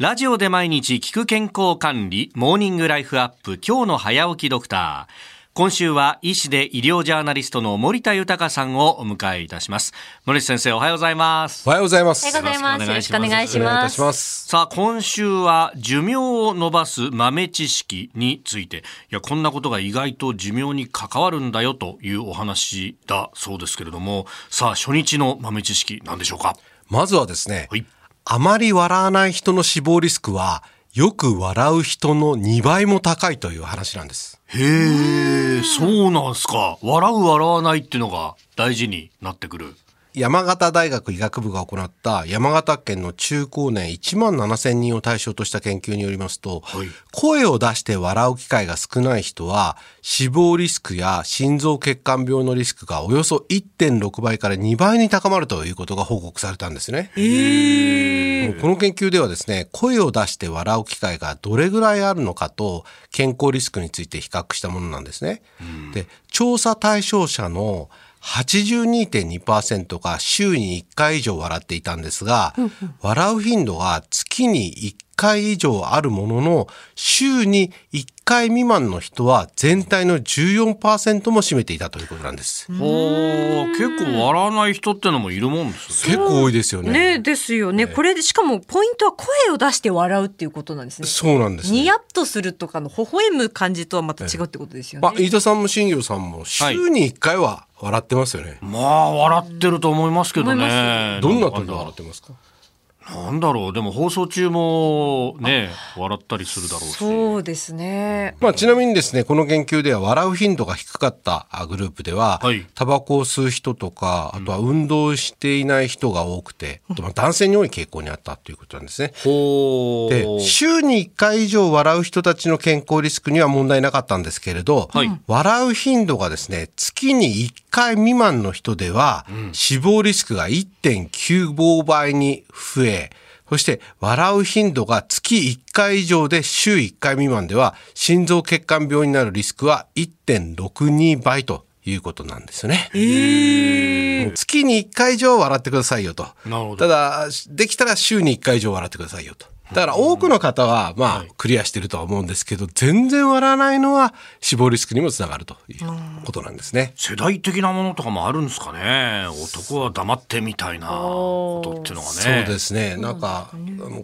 ラジオで毎日聞く健康管理、モーニングライフアップ、今日の早起きドクター。今週は医師で医療ジャーナリストの森田豊さんをお迎えいたします。森田先生、おはようございます。おはようございます。おはようございます。よろしくお願いしお願いいます。たします。さあ、今週は寿命を伸ばす豆知識について、いや、こんなことが意外と寿命に関わるんだよというお話だそうですけれども、さあ、初日の豆知識なんでしょうか？まずはですね、はい。あまり笑わない人の死亡リスクは、よく笑う人の2倍も高いという話なんです。へえ、そうなんすか。笑う笑わないっていうのが大事になってくる。山形大学医学部が行った山形県の中高年1万7000人を対象とした研究によりますと、はい声を出して笑う機会が少ない人は死亡リスクや心臓血管病のリスクがおよそ1.6倍から2倍に高まるということが報告されたんですね。この研究ではですね、声を出して笑う機会がどれぐらいあるのかと健康リスクについて比較したものなんですね。で、調査対象者の82.2%が週に1回以上笑っていたんですが、笑う頻度が月に1回以上あるものの、週に1回未満の人は全体の14%も占めていたということなんです。おー結構笑わない人ってのもいるもんですね。結構多いですよね。ねですよね。これでしかもポイントは声を出して笑うっていうことなんですね。そうなんです、ね。ニヤッとするとかの微笑む感じとはまた違うってことですよね。まあ、飯田さんも新業さんも週に1回は笑ってますよね。まあ、笑ってると思いますけどね。どんな時笑ってますか？なんだろう。でも放送中もね、笑ったりするだろうし。そうですね。まあ、ちなみにですね、この研究では笑う頻度が低かったあグループでは、はいタバコを吸う人とか、あとは運動していない人が多くて、あとまあ男性に多い傾向にあったということなんですね。ほで、ー。週に1回以上笑う人たちの健康リスクには問題なかったんですけれど、はい笑う頻度がですね、月に1回未満の人では、死亡リスクが1.95倍に増え、そして笑う頻度が月1回以上で週1回未満では、心臓血管病になるリスクは1.62倍ということなんですよね。月に1回以上笑ってくださいよと。ただ、できたら週に1回以上笑ってくださいよと。だから多くの方は、まあ、クリアしてるとは思うんですけど、全然笑わないのは死亡リスクにもつながるということなんですね。世代的なものとかもあるんですかね。男は黙ってみたいなことっていうのがね。そうですね。なんか、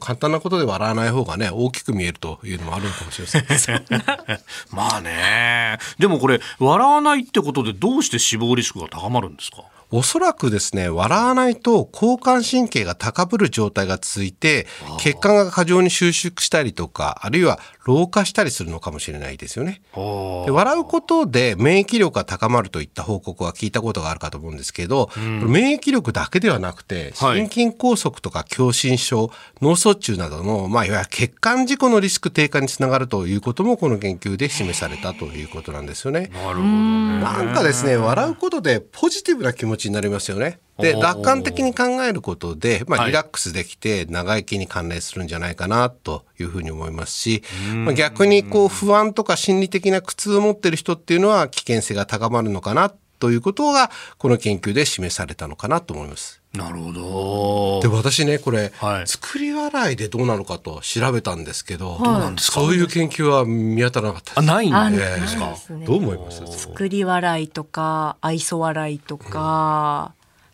簡単なことで笑わない方がね、大きく見えるというのもあるのかもしれません。まあね。でもこれ、笑わないってことでどうして死亡リスクが高まるんですか？おそらくですね、笑わないと交感神経が高ぶる状態が続いて、血管が過剰に収縮したりとか、あるいは老化したりするのかもしれないですよね。で笑うことで免疫力が高まるといった報告は聞いたことがあるかと思うんですけど、免疫力だけではなくて、はい心筋梗塞とか狭心症、脳卒中などの、まあ、いわゆる血管事故のリスク低下につながるということも、この研究で示されたということなんですよね。なるほどね。なんかですね、笑うことでポジティブな気持ちになりますよね。で、楽観的に考えることで、まあ、はいリラックスできて長生きに関連するんじゃないかなというふうに思いますし、まあ、逆にこう不安とか心理的な苦痛を持っている人っていうのは危険性が高まるのかなということが、この研究で示されたのかなと思います。なるほど。で、私ね、これ、はい作り笑いでどうなのかと調べたんですけど、どうなんですか？そういう研究は見当たらなかったあ、です。ないんあですかねどう思います？作り笑いとか愛想笑いとか、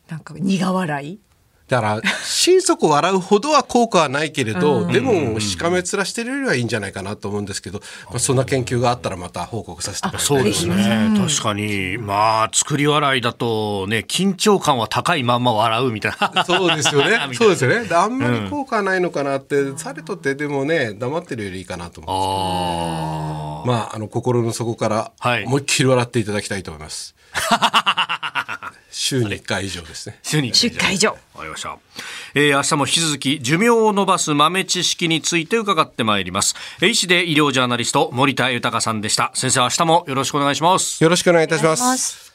なんか苦笑い？だから心底笑うほどは効果はないけれど、でもしかめ面してるよりはいいんじゃないかなと思うんですけど、まあ、そんな研究があったらまた報告させてもらいたいそうですね。確かに。まあ、作り笑いだとね、緊張感は高いまんま笑うみたいな。そうですよね。そうですよね。であんまり効果はないのかなって、されとってでもね黙ってるよりいいかなと思あうまああの心の底からはい。思いっきり笑っていただきたいと思います、週に1回以上ですねあ。週に10回以上。わかりました。えー、明日も引き続き寿命を伸ばす豆知識について伺ってまいります。えー医師で医療ジャーナリスト森田豊さんでした。先生、明日もよろしくお願いします。よろしくお願いいたします